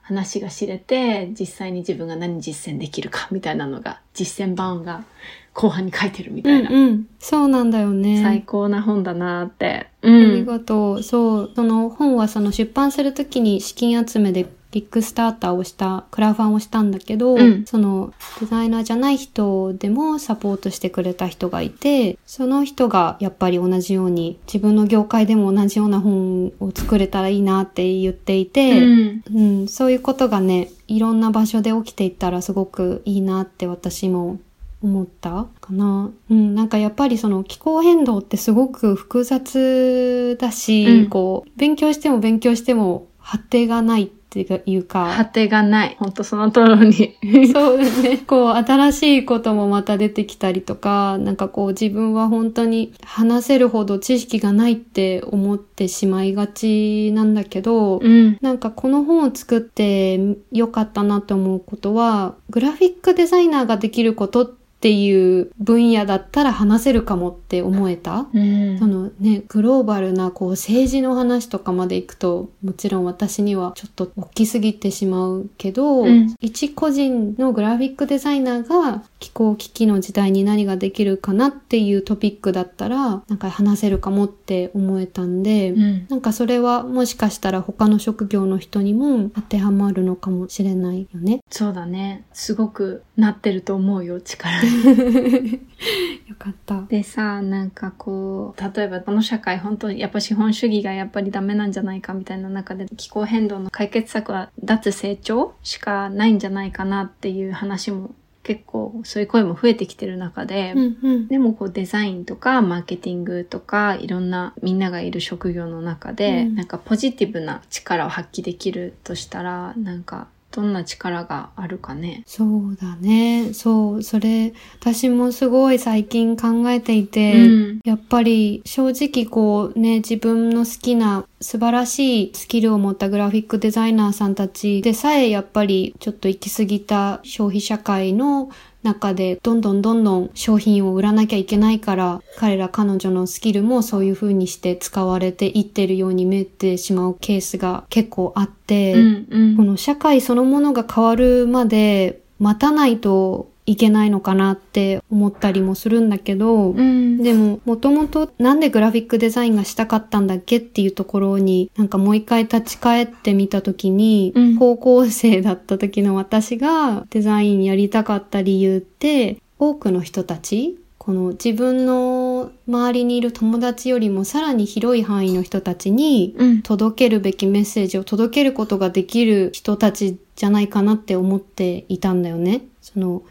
Speaker 2: 話が知れて、実際に自分が何実践できるかみたいなのが、実践版が後半に書いてるみたいな。
Speaker 4: うんうん。そうなんだよね。
Speaker 2: 最高な本だなって。う
Speaker 4: あり
Speaker 2: ん。
Speaker 4: がとう。そう。その本はその出版するときに資金集めでビッグスターターをした、クラファンをしたんだけど、
Speaker 2: うん
Speaker 4: そのデザイナーじゃない人でもサポートしてくれた人がいて、その人がやっぱり同じように自分の業界でも同じような本を作れたらいいなって言っていて、
Speaker 2: うん。
Speaker 4: うん、そういうことがね、いろんな場所で起きていったらすごくいいなって私も思ったかな。うん、なんかやっぱりその気候変動ってすごく複雑だし、
Speaker 2: うん
Speaker 4: こう、勉強しても勉強しても発展がないっていうか、
Speaker 2: 果てがない。ほんとその通りに。
Speaker 4: そうだね。こう、新しいこともまた出てきたりとか、なんかこう自分は本当に話せるほど知識がないって思ってしまいがちなんだけど、
Speaker 2: うん。
Speaker 4: なんかこの本を作って良かったなと思うことは、グラフィックデザイナーができることっていう分野だったら話せるかもって思えた。
Speaker 2: うん
Speaker 4: そのね、グローバルなこう政治の話とかまで行くと、もちろん私にはちょっと大きすぎてしまうけど、
Speaker 2: うん
Speaker 4: 一個人のグラフィックデザイナーが気候危機の時代に何ができるかなっていうトピックだったら、なんか話せるかもって思えたんで、
Speaker 2: うん。
Speaker 4: なんかそれはもしかしたら他の職業の人にも当てはまるのかもしれないよね。
Speaker 2: そうだね。すごくなってると思うよ、力に。
Speaker 4: よかった。
Speaker 2: でさ、なんかこう、例えばこの社会本当にやっぱ資本主義がやっぱりダメなんじゃないかみたいな中で気候変動の解決策は脱成長しかないんじゃないかなっていう話も結構そういう声も増えてきてる中で、
Speaker 4: うんうん。
Speaker 2: でもこうデザインとかマーケティングとかいろんなみんながいる職業の中で、
Speaker 4: うん
Speaker 2: なんかポジティブな力を発揮できるとしたら、なんかどんな力があるかね。
Speaker 4: そうだね。そう、それ、私もすごい最近考えていて、
Speaker 2: うん。
Speaker 4: やっぱり正直こうね、自分の好きな素晴らしいスキルを持ったグラフィックデザイナーさんたちでさえやっぱりちょっと行き過ぎた消費社会の中でどんどんどんどん商品を売らなきゃいけないから彼ら彼女のスキルもそういう風にして使われていってるように見えてしまうケースが結構あって、
Speaker 2: うんうん。
Speaker 4: この社会そのものが変わるまで待たないといけないのかなって思ったりもするんだけど、
Speaker 2: うん。
Speaker 4: でも、もともとなんでグラフィックデザインがしたかったんだっけっていうところに、なんかもう一回立ち返ってみたときに、
Speaker 2: うん
Speaker 4: 高校生だった時の私がデザインやりたかった理由って、多くの人たち、この自分の周りにいる友達よりもさらに広い範囲の人たちに、
Speaker 2: うん。
Speaker 4: 届けるべきメッセージを届けることができる人たちじゃないかなって思っていたんだよね。その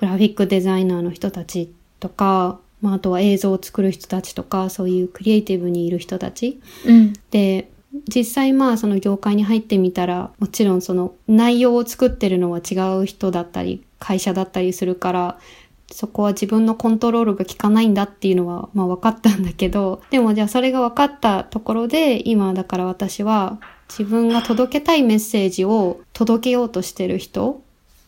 Speaker 4: グラフィックデザイナーの人たちとか、まあ、あとは映像を作る人たちとか、そういうクリエイティブにいる人たち。
Speaker 2: うん。
Speaker 4: で、実際まあその業界に入ってみたら、もちろんその内容を作ってるのは違う人だったり、会社だったりするから、そこは自分のコントロールが効かないんだっていうのはまあ分かったんだけど、でもじゃあそれが分かったところで、今だから私は自分が届けたいメッセージを届けようとしてる人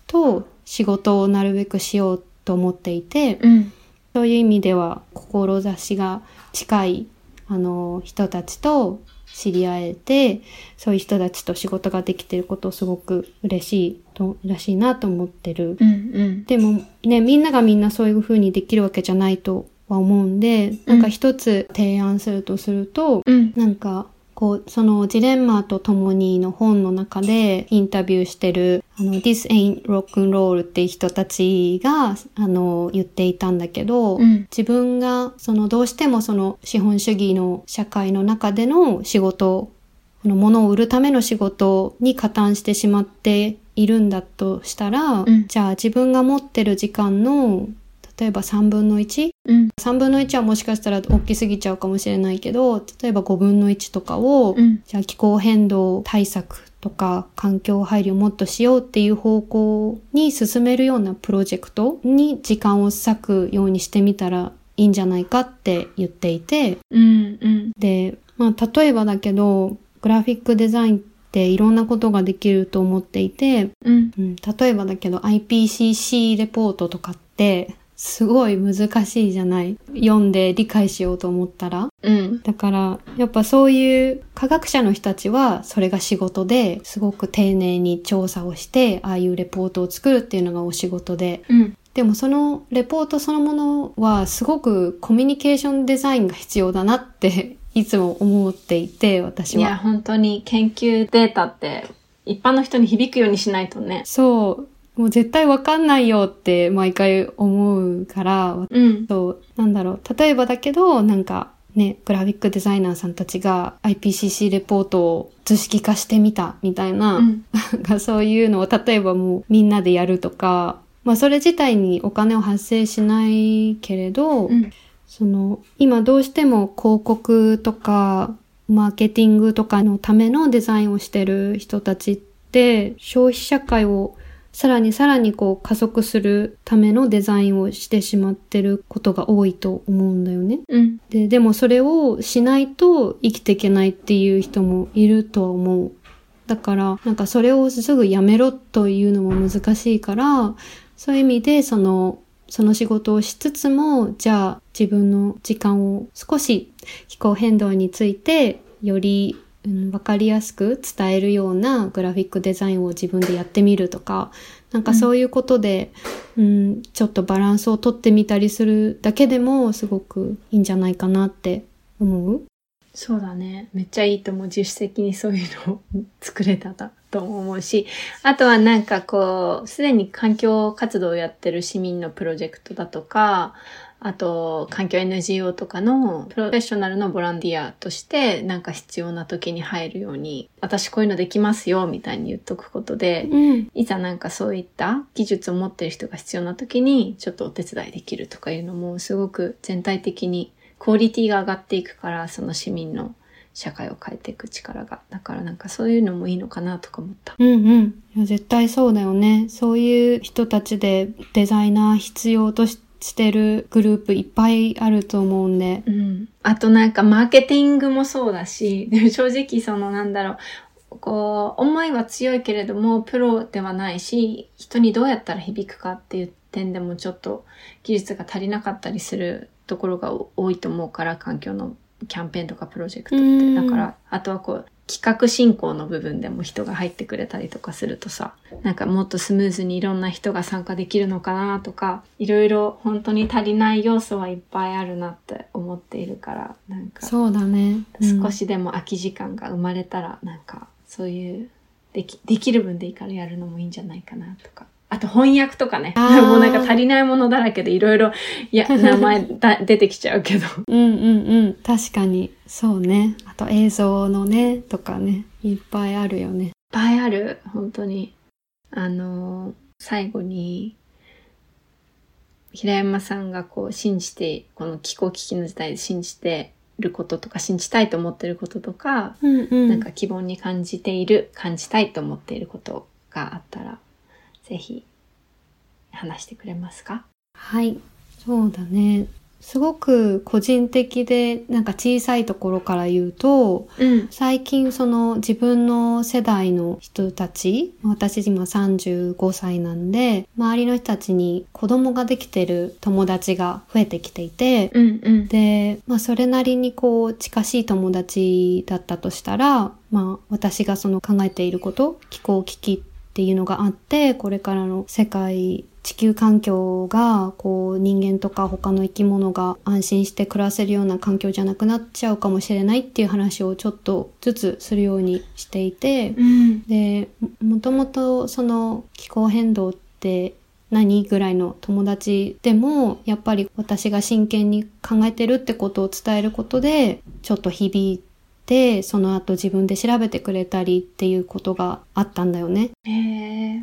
Speaker 4: と仕事をなるべくしようと思っていて、
Speaker 2: うん。
Speaker 4: そういう意味では志が近いあの人たちと知り合えてそういう人たちと仕事ができてることをすごく嬉しいと嬉しいなと思ってる。
Speaker 2: うん。うん。
Speaker 4: でもねみんながみんなそういう風にできるわけじゃないとは思うんでなんか一つ提案するとすると、
Speaker 2: うん。
Speaker 4: なんか、こう、そのジレンマと共にの本の中でインタビューしてる、あの、This ain't rock and roll っていう人たちが、あの、言っていたんだけど、
Speaker 2: うん。
Speaker 4: 自分が、その、どうしてもその資本主義の社会の中での仕事、この物を売るための仕事に加担してしまっているんだとしたら、
Speaker 2: ん。
Speaker 4: じゃあ自分が持ってる時間の、例えば3分の 1?
Speaker 2: うん。
Speaker 4: 3分の1はもしかしたら大きすぎちゃうかもしれないけど、例えば5分の1とかを、
Speaker 2: うん。
Speaker 4: じゃあ気候変動対策とか環境配慮をもっとしようっていう方向に進めるようなプロジェクトに時間を割くようにしてみたらいいんじゃないかって言っていて、
Speaker 2: うん。うん。
Speaker 4: で、まあ例えばだけど、グラフィックデザインっていろんなことができると思っていて、
Speaker 2: うん。
Speaker 4: うん、例えばだけど IPCC レポートとかってすごい難しいじゃない？読んで理解しようと思ったら。
Speaker 2: うん。
Speaker 4: だから、やっぱそういう科学者の人たちは、それが仕事ですごく丁寧に調査をして、ああいうレポートを作るっていうのがお仕事で。
Speaker 2: うん。
Speaker 4: でもそのレポートそのものはすごくコミュニケーションデザインが必要だなって いつも思っていて、私は。
Speaker 2: いや、本当に研究データって一般の人に響くようにしないとね。
Speaker 4: そう。もう絶対わかんないよって毎回思うから、
Speaker 2: うん。
Speaker 4: そう、なんだろう。例えばだけど、なんかね、グラフィックデザイナーさんたちが IPCC レポートを図式化してみたみたいな、うん、そういうのを例えばもうみんなでやるとか、まあそれ自体にお金を発生しないけれど、
Speaker 2: うん、
Speaker 4: その今どうしても広告とかマーケティングとかのためのデザインをしてる人たちって消費社会をさらにさらにこう加速するためのデザインをしてしまってることが多いと思うんだよね。
Speaker 2: うん、
Speaker 4: ででもそれをしないと生きていけないっていう人もいるとは思う。だからなんかそれをすぐやめろというのも難しいからそういう意味でそのその仕事をしつつもじゃあ自分の時間を少し気候変動についてよりうん、分かりやすく伝えるようなグラフィックデザインを自分でやってみるとか、なんかそういうことで、うん、うん、ちょっとバランスをとってみたりするだけでもすごくいいんじゃないかなって思う
Speaker 2: そうだね。めっちゃいいと思う。自主的にそういうのを 作れたと思うし、あとはなんかこう、すでに環境活動をやってる市民のプロジェクトだとか、あと、環境 NGO とかのプロフェッショナルのボランティアとして、なんか必要な時に入るように、私こういうのできますよ、みたいに言っとくことで、
Speaker 4: うん、
Speaker 2: いざなんかそういった技術を持ってる人が必要な時に、ちょっとお手伝いできるとかいうのも、すごく全体的にクオリティが上がっていくから、その市民の社会を変えていく力が。だからなんかそういうのもいいのかなとか思った。
Speaker 4: うんうん。いや絶対そうだよね。そういう人たちでデザイナー必要として、してるグループいっぱいあると思うんで。
Speaker 2: うん。あとなんかマーケティングもそうだし、でも正直そのなんだろう、こう、思いは強いけれども、プロではないし、人にどうやったら響くかっていう点でもちょっと技術が足りなかったりするところが多いと思うから、環境のキャンペーンとかプロジェクトって。だから、あとはこう、企画進行の部分でも人が入ってくれたりとかするとさ、なんかもっとスムーズにいろんな人が参加できるのかなとか、いろいろ本当に足りない要素はいっぱいあるなって思っているから、なんか。
Speaker 4: そうだね。
Speaker 2: うん、少しでも空き時間が生まれたら、なんか、そういう、でき、できる分でいいからやるのもいいんじゃないかなとかあと翻訳とかね。もうなんか足りないものだらけでいろいろ、いや、名前だ出てきちゃうけど。
Speaker 4: うんうんうん。確かに。そうね。あと映像のね、とかね。いっぱいあるよね。いっ
Speaker 2: ぱいある。本当に。あの、最後に、平山さんがこう信じて、この気候危機の時代で信じてることとか、信じたいと思ってることとか、
Speaker 4: うんうん、
Speaker 2: なんか希望に感じている、感じたいと思っていることがあったら、ぜひ話してくれますか？
Speaker 4: はい、そうだね。すごく個人的でなんか小さいところから言うと、
Speaker 2: うん、
Speaker 4: 最近その自分の世代の人たち私今35歳なんで周りの人たちに子供ができてる友達が増えてきていて、
Speaker 2: うんうん、
Speaker 4: で、まあ、それなりにこう近しい友達だったとしたら、まあ、私がその考えていること気候危機っていうのがあって、これからの世界、地球環境が、こう、人間とか他の生き物が安心して暮らせるような環境じゃなくなっちゃうかもしれないっていう話をちょっとずつするようにしていて、
Speaker 2: うん、
Speaker 4: で、もともとその気候変動って何ぐらいの友達でもやっぱり私が真剣に考えてるってことを伝えることでちょっと響いてで、その後自分で調べてくれたりっていうことがあったんだよね。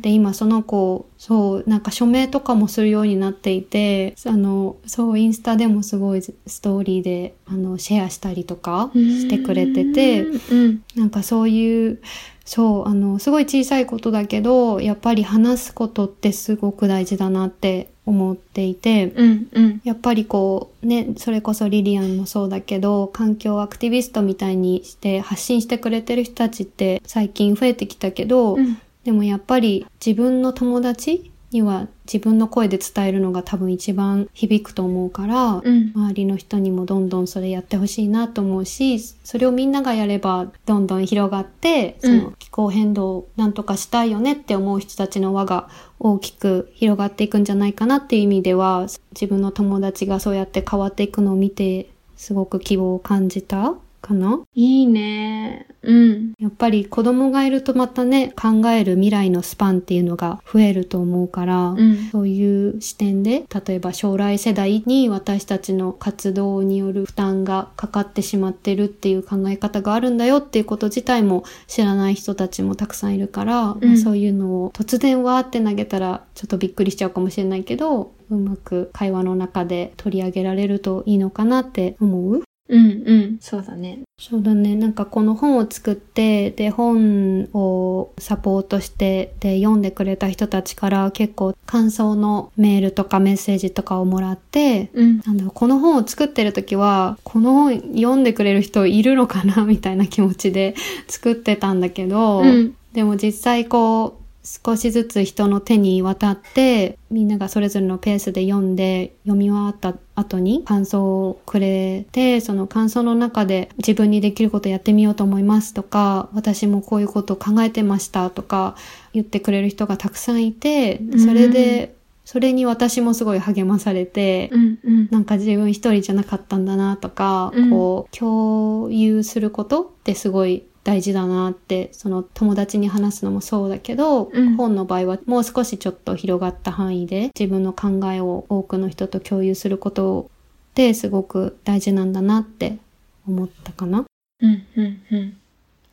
Speaker 4: で、今その子、そう、なんか署名とかもするようになっていて、あの、そう、インスタでもすごいストーリーで、あの、シェアしたりとかしてくれてて、
Speaker 2: うん、
Speaker 4: なんかそういう、そう、あの、すごい小さいことだけど、やっぱり話すことってすごく大事だなって思っていて、
Speaker 2: うんうん、
Speaker 4: やっぱりこうねそれこそリリアンもそうだけど環境アクティビストみたいにして発信してくれてる人たちって最近増えてきたけど、
Speaker 2: うん、
Speaker 4: でもやっぱり自分の友達には自分の声で伝えるのが多分一番響くと思うから、
Speaker 2: うん。
Speaker 4: 周りの人にもどんどんそれやってほしいなと思うし、それをみんながやればどんどん広がって、その気候変動をなんとかしたいよねって思う人たちの輪が大きく広がっていくんじゃないかなっていう意味では、自分の友達がそうやって変わっていくのを見て、すごく希望を感じたかな？い
Speaker 2: いね。うん。
Speaker 4: やっぱり子供がいるとまたね、考える未来のスパンっていうのが増えると思うから、
Speaker 2: うん。
Speaker 4: そういう視点で、例えば将来世代に私たちの活動による負担がかかってしまってるっていう考え方があるんだよっていうこと自体も知らない人たちもたくさんいるから、
Speaker 2: うん
Speaker 4: そういうのを突然わーって投げたらちょっとびっくりしちゃうかもしれないけど、うまく会話の中で取り上げられるといいのかなって思う？
Speaker 2: うんうん。そうだね。
Speaker 4: そうだね。なんかこの本を作って、で、本をサポートして、で、読んでくれた人たちから結構感想のメールとかメッセージとかをもらって、
Speaker 2: うん。
Speaker 4: なんだろう、この本を作ってる時は、この本読んでくれる人いるのかな？みたいな気持ちで作ってたんだけど、
Speaker 2: うん。
Speaker 4: でも実際こう、少しずつ人の手に渡って、みんながそれぞれのペースで読んで、読み終わった後に感想をくれて、その感想の中で自分にできることやってみようと思いますとか、私もこういうことを考えてましたとか言ってくれる人がたくさんいて、それで、それに私もすごい励まされて、
Speaker 2: うんうん。
Speaker 4: なんか自分一人じゃなかったんだなとか、
Speaker 2: うん
Speaker 4: こう、共有することってすごい大事だなって、その友達に話すのもそうだけど、
Speaker 2: うん
Speaker 4: 本の場合はもう少しちょっと広がった範囲で自分の考えを多くの人と共有することってすごく大事なんだなって思ったかな。
Speaker 2: うんうんうん。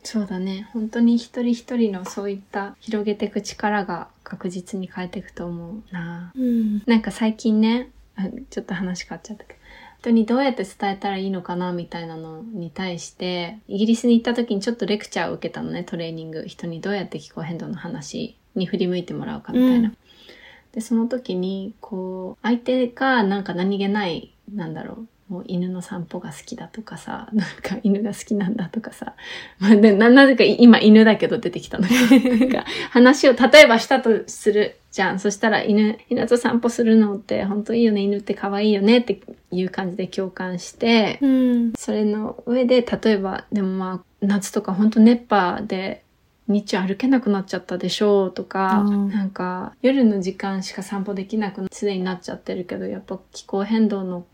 Speaker 2: そうだね。本当に一人一人のそういった広げていく力が確実に変えていくと思うな。
Speaker 4: うん。
Speaker 2: なんか最近ね、あちょっと話変わっちゃったけど、人にどうやって伝えたらいいのかなみたいなのに対して、イギリスに行った時にちょっとレクチャーを受けたのね、トレーニング。人にどうやって気候変動の話に振り向いてもらうかみたいな。
Speaker 4: うん
Speaker 2: で、その時に、こう、相手がなんか何気ない、なんだろう、もう犬の散歩が好きだとかさ、なんか犬が好きなんだとかさ、まあ、でな、なぜか今犬だけど出てきたのよ。なんか話を例えばしたとするじゃん。そしたら犬、犬と散歩するのって本当いいよね、犬って可愛いよねっていう感じで共感して、
Speaker 4: うん。
Speaker 2: それの上で、例えば、でもまあ、夏とか本当熱波で、日中歩けなくなっちゃったでしょうとか、
Speaker 4: うん
Speaker 2: なんか夜の時間しか散歩できなくすでになっちゃってるけど、やっぱ気候変動の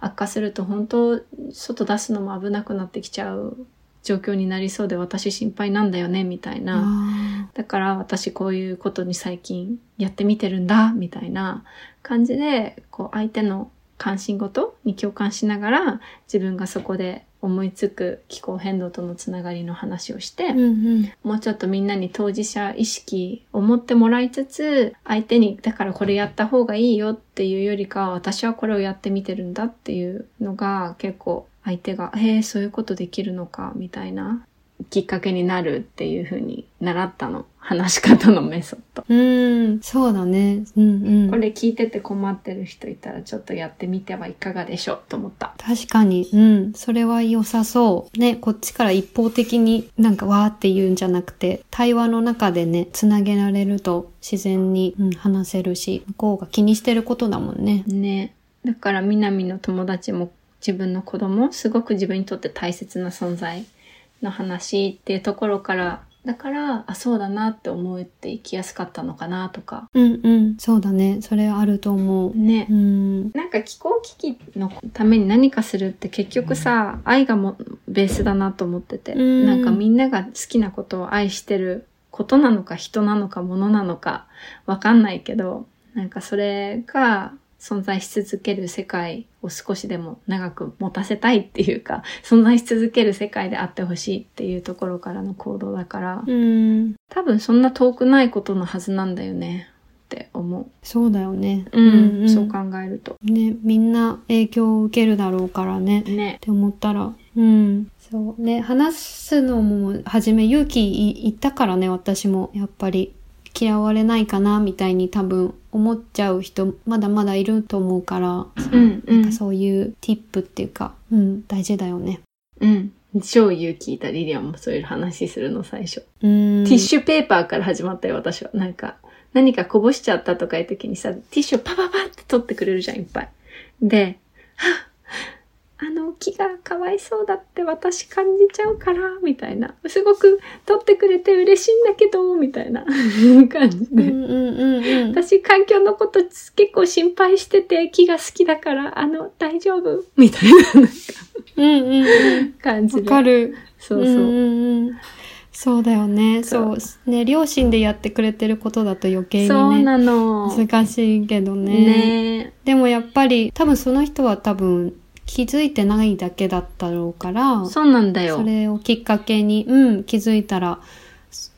Speaker 2: 悪化すると本当外出すのも危なくなってきちゃう状況になりそうで私心配なんだよねみたいな。
Speaker 4: あ
Speaker 2: だから私こういうことに最近やってみてるんだみたいな感じでこう相手の関心事に共感しながら自分がそこで思いつく気候変動とのつながりの話をして、
Speaker 4: ーうんうん。
Speaker 2: もうちょっとみんなに当事者意識を持ってもらいつつ相手にだからこれやった方がいいよっていうよりかは私はこれをやってみてるんだっていうのが結構相手が「へえそういうことできるのか」みたいなきっかけになるっていう風に習ったの話し方のメソッド。
Speaker 4: うん、そうだね。うんうん。
Speaker 2: これ聞いてて困ってる人いたらちょっとやってみてはいかがでしょうと思った。
Speaker 4: 確かに、うん。それは良さそう。ね、こっちから一方的になんかわーって言うんじゃなくて、対話の中でね、つなげられると自然に、うん、話せるし、向こうが気にしてることだもんね。
Speaker 2: ね。だから南の友達も自分の子供、すごく自分にとって大切な存在の話っていうところから、だから、あ、そうだなって思っていきやすかったのかなとか。
Speaker 4: うんうん。そうだね。それあると思う。
Speaker 2: ね
Speaker 4: う。ん。
Speaker 2: なんか気候危機のために何かするって結局さ、愛がもベースだなと思ってて、
Speaker 4: うん
Speaker 2: なんかみんなが好きなことを愛してることなのか人なのか物なのかわかんないけど、なんかそれが存在し続ける世界を少しでも長く持たせたいっていうか、存在し続ける世界であってほしいっていうところからの行動だから、
Speaker 4: うん。
Speaker 2: 多分そんな遠くないことのはずなんだよねって思う。
Speaker 4: そうだよね。
Speaker 2: うん、そう考えると。
Speaker 4: ね、みんな影響を受けるだろうからね。
Speaker 2: ね
Speaker 4: っ。て思ったら、うん。そうね、話すのも、はじめ勇気いいったからね、私も。やっぱり、嫌われないかな、みたいに多分思っちゃう人、まだまだいると思うから、
Speaker 2: うん、うん
Speaker 4: なんか。そういうティップっていうか、うん、大事だよね。
Speaker 2: うん。超勇気いたリリアンもそういう話するの最初。
Speaker 4: うん。
Speaker 2: ティッシュペーパーから始まったよ、私は。なんか、何かこぼしちゃったとかいう時にさ、ティッシュをパパパって取ってくれるじゃん、いっぱい。で、はあの木がかわいそうだって私感じちゃうから、みたいな。すごく取ってくれて嬉しいんだけど、みたいな 感じで。
Speaker 4: うんうんうんうん。
Speaker 2: 私環境のこと結構心配してて木が好きだから、あの、大丈夫？みたいななんか
Speaker 4: うんうんうん。
Speaker 2: 感じで。
Speaker 4: わかる。
Speaker 2: そうそう。
Speaker 4: んうんうん。そうだよね。
Speaker 2: そ
Speaker 4: そうう。ね、両親でやってくれてることだと余計
Speaker 2: そう
Speaker 4: にね、
Speaker 2: なの。
Speaker 4: 難しいけどね。
Speaker 2: ね
Speaker 4: でもやっぱり、多分その人は多分気づいてないだけだったろうから、
Speaker 2: そうなんだよ。
Speaker 4: それをきっかけに、うん、気づいたら、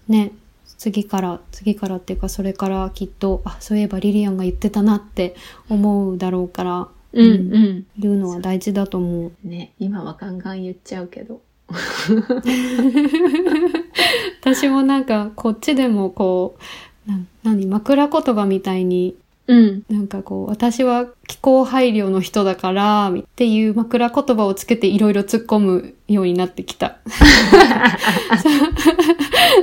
Speaker 4: ね、次から、次からっていうか、それからきっと、あ、そういえばリリアンが言ってたなって思うだろうから、
Speaker 2: うんうん。
Speaker 4: 言うのは大事だと思う。
Speaker 2: ね、今はガンガン言っちゃうけど。
Speaker 4: 私もなんか、こっちでもこう、な何、枕言葉みたいに、
Speaker 2: うん。
Speaker 4: なんかこう、私は気候配慮の人だから、っていう枕言葉をつけていろいろ突っ込むようになってきた。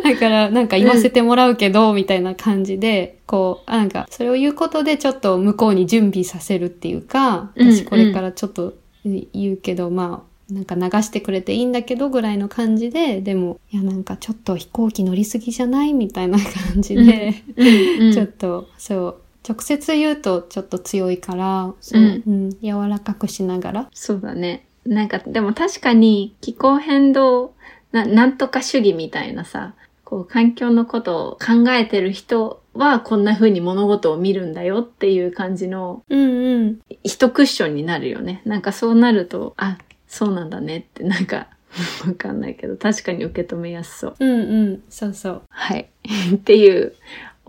Speaker 4: だから、なんか言わせてもらうけど、みたいな感じで、こう、あなんか、それを言うことでちょっと向こうに準備させるっていうか、
Speaker 2: うん
Speaker 4: 私これからちょっと言うけど、まあ、なんか流してくれていいんだけどぐらいの感じで、でも、いやなんかちょっと飛行機乗りすぎじゃない？みたいな感じで、
Speaker 2: うんうん
Speaker 4: ちょっと、そう、直接言うとちょっと強いから、そう、
Speaker 2: うん
Speaker 4: うん、柔らかくしながら。
Speaker 2: そうだね。なんか、でも確かに気候変動な、なんとか主義みたいなさ、こう環境のことを考えてる人はこんな風に物事を見るんだよっていう感じの
Speaker 4: うんうん。
Speaker 2: 一クッションになるよね。なんかそうなると、あ、そうなんだねってなんか わかんないけど確かに受け止めやすそう。
Speaker 4: うんうん。そうそう。
Speaker 2: はい。っていう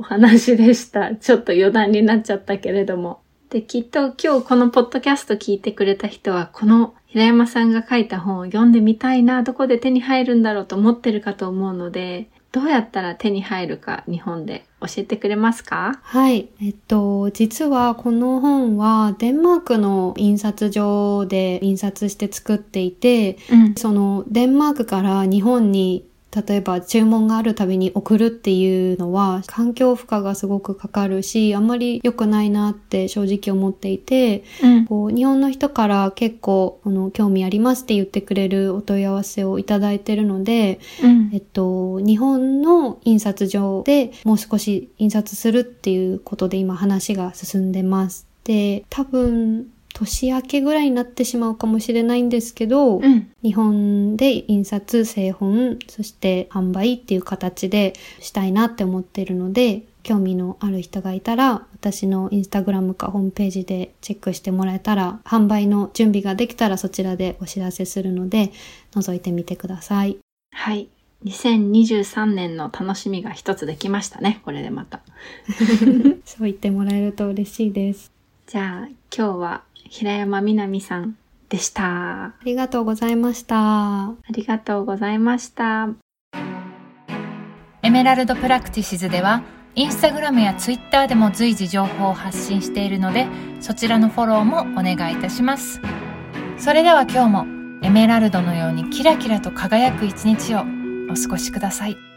Speaker 2: お話でした。ちょっと余談になっちゃったけれども。で、きっと今日このポッドキャスト聞いてくれた人は、この平山さんが書いた本を読んでみたいな、どこで手に入るんだろうと思ってるかと思うので、どうやったら手に入るか日本で教えてくれますか？
Speaker 4: はい。えっと、実はこの本はデンマークの印刷所で印刷して作っていて、
Speaker 2: うん。
Speaker 4: そのデンマークから日本に例えば注文があるたびに送るっていうのは環境負荷がすごくかかるし、あんまり良くないなって正直思っていて、
Speaker 2: うん。
Speaker 4: こう日本の人から結構この興味ありますって言ってくれるお問い合わせをいただいてるので、
Speaker 2: うん
Speaker 4: えっと、日本の印刷所でもう少し印刷するっていうことで今話が進んでます。で、多分年明けぐらいになってしまうかもしれないんですけど、
Speaker 2: うん。
Speaker 4: 日本で印刷、製本、そして販売っていう形でしたいなって思っているので、興味のある人がいたら、私のインスタグラムかホームページでチェックしてもらえたら、販売の準備ができたらそちらでお知らせするので、覗いてみてください。
Speaker 2: はい。2023年の楽しみが一つできましたね。これでまた。
Speaker 4: そう言ってもらえると嬉しいです。
Speaker 2: じゃあ、今日は平山みなみさんでした。
Speaker 4: ありがとうございました。
Speaker 2: ありがとうございました。
Speaker 1: エメラルドプラクティシズではインスタグラムやツイッターでも随時情報を発信しているのでそちらのフォローもお願いいたしますそれでは今日もエメラルドのようにキラキラと輝く一日をお過ごしください